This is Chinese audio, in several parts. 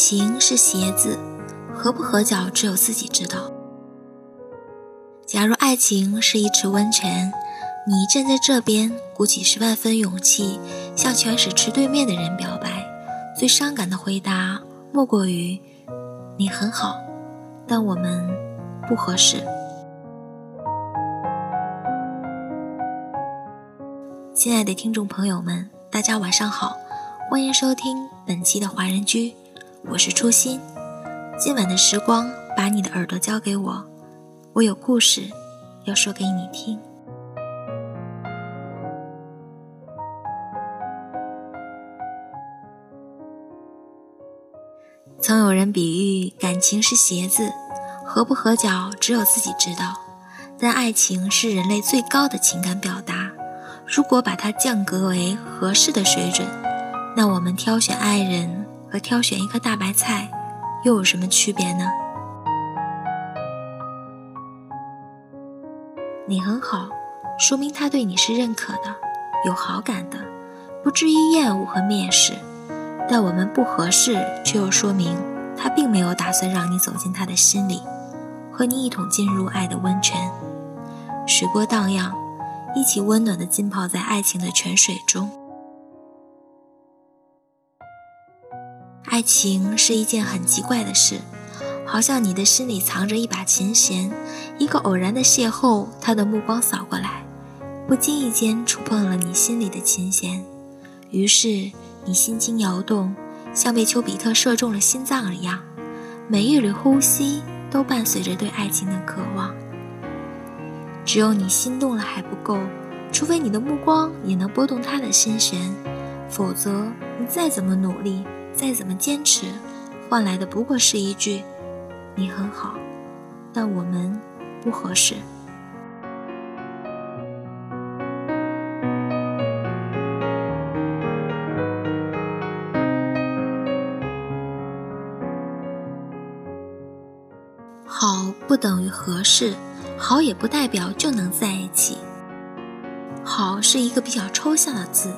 情是鞋子，合不合脚只有自己知道。假如爱情是一池温泉，你站在这边，鼓起十万分勇气向泉水池对面的人表白，最伤感的回答莫过于“你很好，但我们不合适”。亲爱的听众朋友们，大家晚上好，欢迎收听本期的华人居，我是初心。今晚的时光，把你的耳朵交给我。我有故事要说给你听。曾有人比喻感情是鞋子，合不合脚只有自己知道。但爱情是人类最高的情感表达，如果把它降格为合适的水准，那我们挑选爱人和挑选一颗大白菜又有什么区别呢？你很好，说明他对你是认可的，有好感的，不至于厌恶和蔑视。但我们不合适，却又说明他并没有打算让你走进他的心里，和你一同进入爱的温泉，水波荡漾，一起温暖的浸泡在爱情的泉水中。爱情是一件很奇怪的事。好像你的心里藏着一把琴弦，一个偶然的邂逅，他的目光扫过来，不经意间触碰了你心里的琴弦，于是你心惊摇动，像被丘比特射中了心脏一样，每一缕呼吸都伴随着对爱情的渴望。只有你心动了还不够，除非你的目光也能拨动他的心弦，否则你再怎么努力，再怎么坚持，换来的不过是一句。你很好，但我们不合适。好不等于合适，好也不代表就能在一起。好是一个比较抽象的字，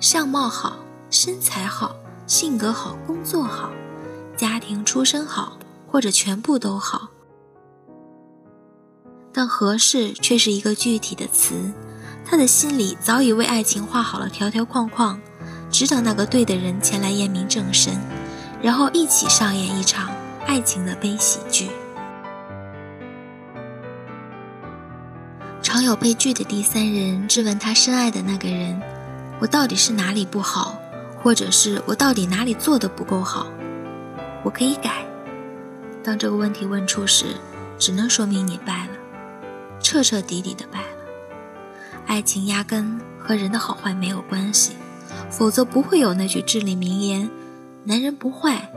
相貌好、身材好、性格好、工作好、家庭出身好。或者全部都好，但合适却是一个具体的词。他的心里早已为爱情画好了条条框框，只等那个对的人前来验明正身，然后一起上演一场爱情的悲喜剧。常有被拒的第三人质问他深爱的那个人：“我到底是哪里不好？或者是我到底哪里做的不够好？我可以改。”当这个问题问出时，只能说明你败了，彻彻底底的败了。爱情压根和人的好坏没有关系，否则不会有那句至理名言：男人不坏，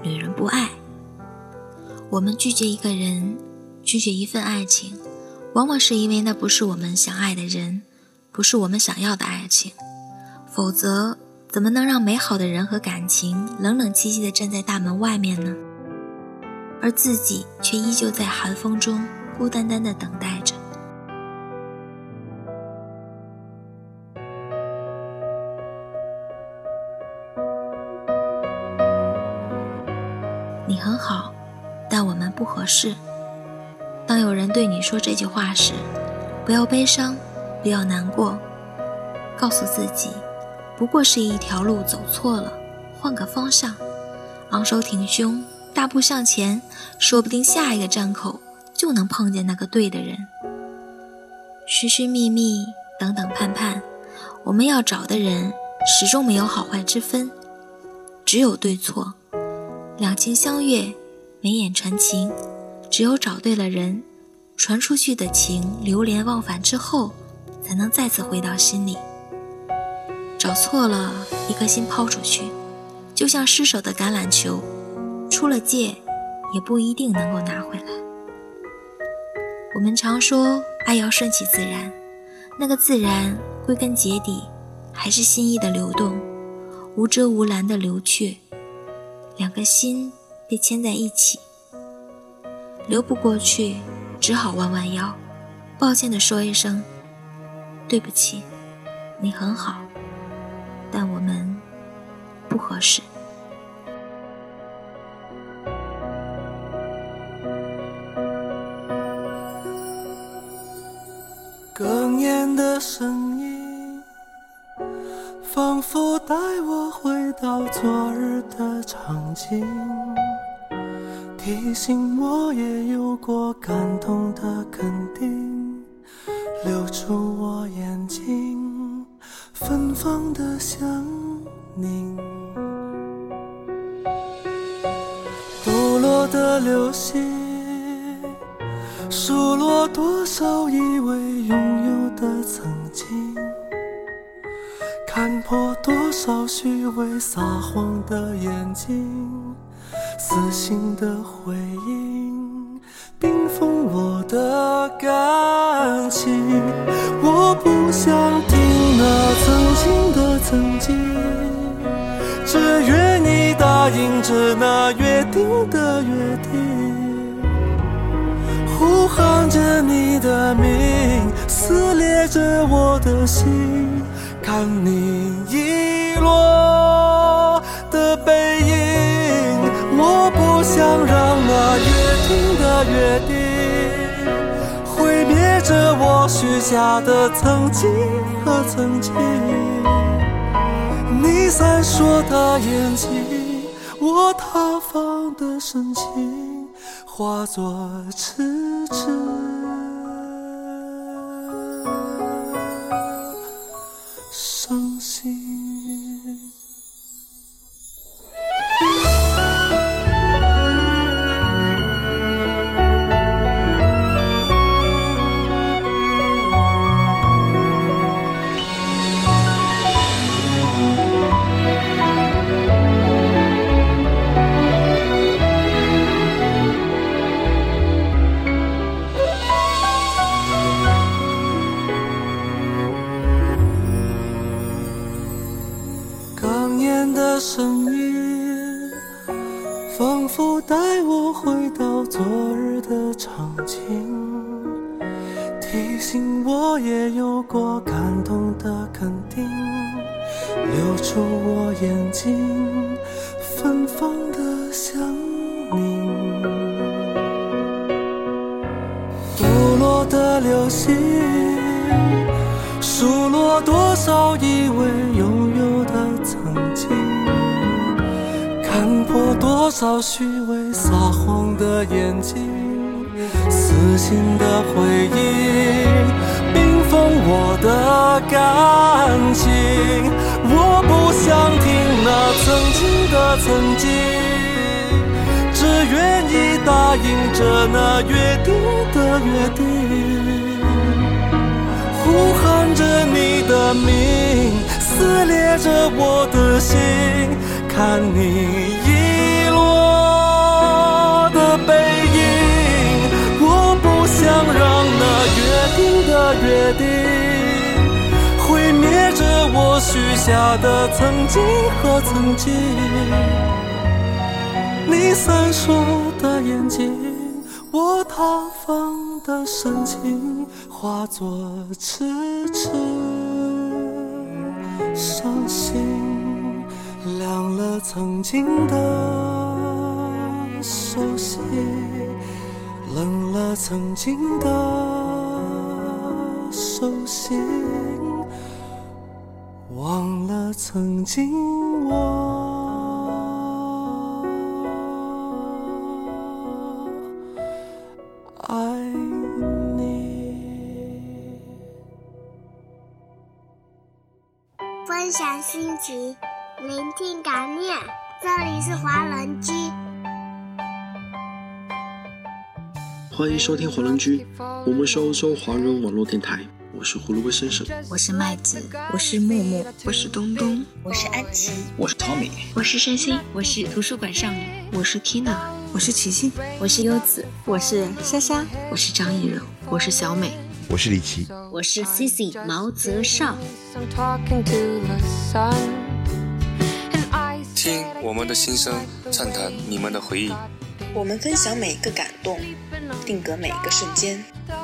女人不爱。我们拒绝一个人，拒绝一份爱情，往往是因为那不是我们想爱的人，不是我们想要的爱情。否则，怎么能让美好的人和感情冷冷清清的站在大门外面呢？而自己却依旧在寒风中孤单单的等待着。你很好，但我们不合适。当有人对你说这句话时，不要悲伤，不要难过，告诉自己，不过是一条路走错了，换个方向，昂首挺胸。大步向前，说不定下一个站口就能碰见那个对的人。寻寻觅觅，等等盼盼，我们要找的人始终没有好坏之分，只有对错。两情相悦，眉眼传情，只有找对了人，传出去的情流连忘返之后，才能再次回到心里。找错了，一颗心抛出去，就像失手的橄榄球。出了界，也不一定能够拿回来。我们常说爱要顺其自然，那个自然归根结底还是心意的流动，无遮无拦的流去。两个心被牵在一起，流不过去，只好弯弯腰，抱歉地说一声：“对不起，你很好，但我们不合适哽咽的声音仿佛带我回到昨日的场景，提醒我也有过感动的肯定，流出我眼睛。芬芳的香凝。堕落的流星。数落多少以为拥有的曾经，看破多少虚伪撒谎的眼睛，死心的回应，冰封我的感曾经，只愿你答应着那约定的约定。呼喊着你的名，撕裂着我的心，看你遗落的背影。我不想让那约定的约定，毁灭着我许下的曾经和曾经。你闪烁的眼睛，我塌方的深情。化作痴痴伤心。提醒我也有过感动的肯定，流出我眼睛，芬芳的香凝。不落的流星，数落多少以为拥有的曾经，看破多少虚伪撒谎的眼睛。死心的回忆冰封我的感情。我不想听那曾经的曾经，只愿意答应着那约定的约定。呼喊着你的名，撕裂着我的心，看你约定，毁灭着我许下的曾经和曾经。你闪烁的眼睛，我塌方的深情。化作痴痴伤心，凉了曾经的熟悉，冷了曾经的手心，忘了曾经我。分享心情，聆听感念。这里是华人居，欢迎收听华人居。我们是欧洲华人网络电台。我是胡萝卜先生，我是麦子，我是木木，我是东东，我是安琪，我是 Tommy，我是山心，我是图书馆少女，我是 Tina，我是琪琪，我是优子，我是莎莎，我是张艺柔，我是小美。我是李琦，我是 Cici 毛泽少。听我们的心声，畅谈你们的回忆。我们分享每一个感动，定格每一个瞬间。